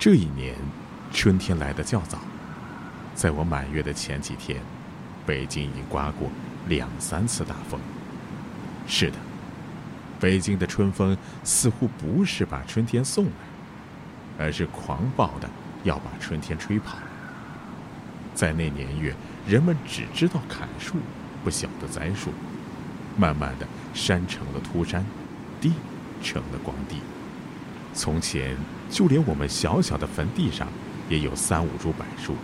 这一年，春天来得较早，在我满月的前几天，北京已经刮过两三次大风。是的，北京的春风似乎不是把春天送来，而是狂暴的要把春天吹跑。在那年月，人们只知道砍树，不晓得栽树。慢慢的，山成了秃山，地成了光地。从前。就连我们小小的坟地上，也有三五株柏树。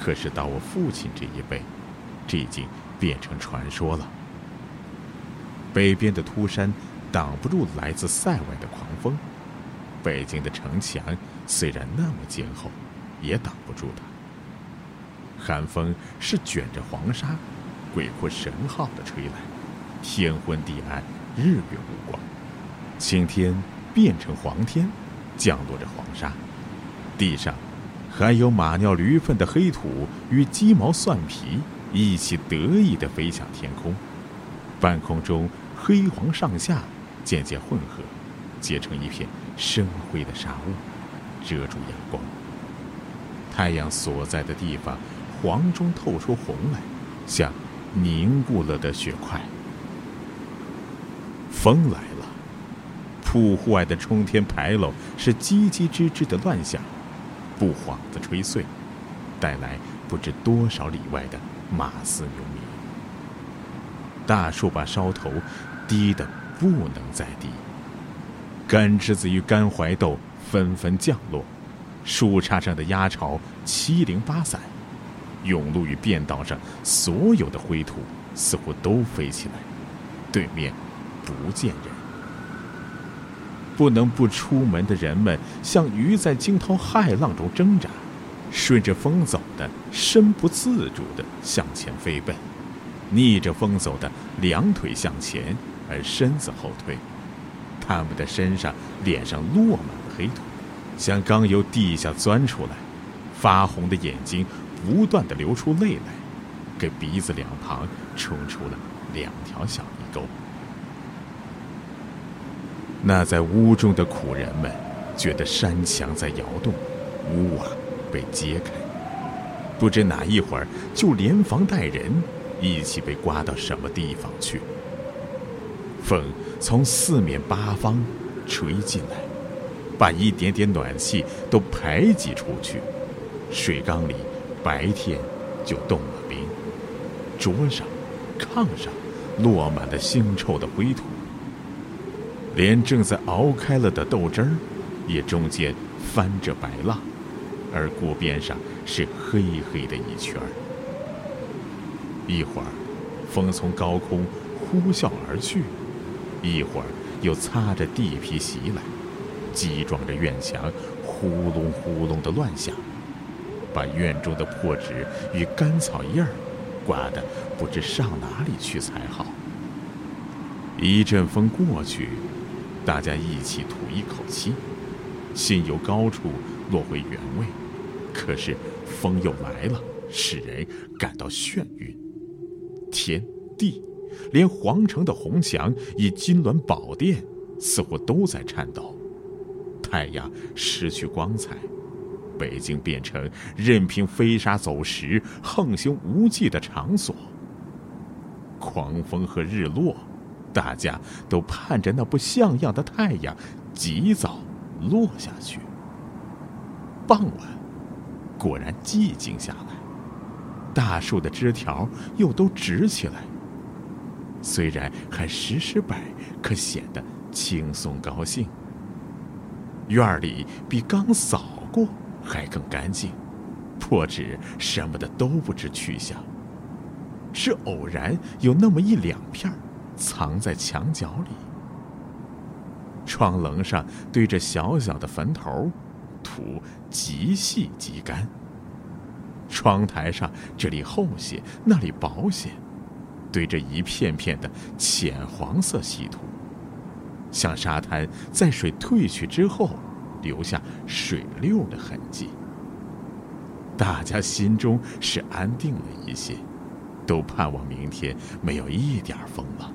可是到我父亲这一辈，这已经变成传说了。北边的秃山挡不住来自塞外的狂风，北京的城墙虽然那么坚厚，也挡不住它。寒风是卷着黄沙，鬼哭神号的吹来，天昏地暗，日月无光，青天变成黄天。降落着黄沙，地上还有马尿驴粪的黑土与鸡毛蒜皮一起得意地飞向天空，半空中黑黄上下渐渐混合，结成一片深灰的沙雾，遮住阳光。太阳所在的地方，黄中透出红来，像凝固了的血块。风来。铺户外的冲天牌楼是叽叽吱吱的乱响，不幌子吹碎，带来不知多少里外的马嘶牛鸣。大树把梢头低得不能再低，干枝子与干槐豆纷纷降落，树杈上的鸭巢七零八散，甬路与便道上所有的灰土似乎都飞起来，对面不见人。不能不出门的人们，像鱼在惊涛骇浪中挣扎，顺着风走的，身不自主地向前飞奔；逆着风走的，两腿向前，而身子后退。他们的身上、脸上落满了黑土，像刚由地下钻出来，发红的眼睛不断地流出泪来，给鼻子两旁冲出了两条小泥沟。那在屋中的苦人们，觉得山墙在摇动，屋瓦被揭开，不知哪一会儿就连房带人一起被刮到什么地方去。风从四面八方吹进来，把一点点暖气都排挤出去。水缸里白天就冻了冰，桌上、炕上落满了腥臭的灰土。连正在熬开了的豆汁儿，也中间翻着白浪，而锅边上是黑黑的一圈儿。一会儿，风从高空呼啸而去；一会儿又擦着地皮袭来，击撞着院墙，呼隆呼隆的乱响，把院中的破纸与干草叶儿刮得不知上哪里去才好。一阵风过去。大家一起吐一口气，心由高处落回原位。可是风又来了，使人感到眩晕。天地，连皇城的红墙与金銮宝殿，似乎都在颤抖。太阳失去光彩，北京变成任凭飞沙走石、横行无忌的场所。狂风和日落。大家都盼着那不像样的太阳及早落下去。傍晚，果然寂静下来，大树的枝条又都直起来。虽然还时时摆，可显得轻松高兴。院里比刚扫过还更干净，破纸什么的都不知去向。是偶然有那么一两片儿。藏在墙角里，窗棱上堆着小小的坟头，土极细极干。窗台上这里厚些，那里薄些，堆着一片片的浅黄色细土，像沙滩在水退去之后留下水溜的痕迹。大家心中是安定了一些，都盼望明天没有一点风了。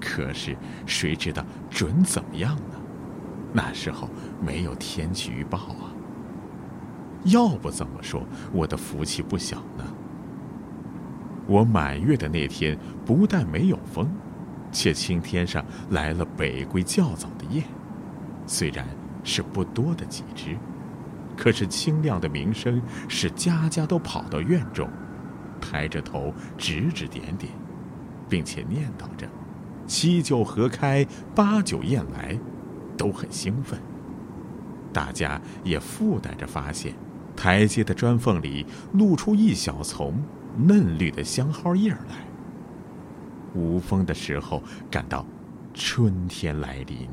可是谁知道准怎么样呢？那时候没有天气预报啊。要不怎么说我的福气不小呢？我满月的那天，不但没有风，且青天上来了北归较早的雁，虽然是不多的几只，可是清亮的鸣声使家家都跑到院中，抬着头指指点点，并且念叨着：“七九河开，八九雁来”，都很兴奋。大家也附带着发现。台阶的砖缝里露出一小丛嫩绿的香蒿叶来。无风的时候，感到春天来临。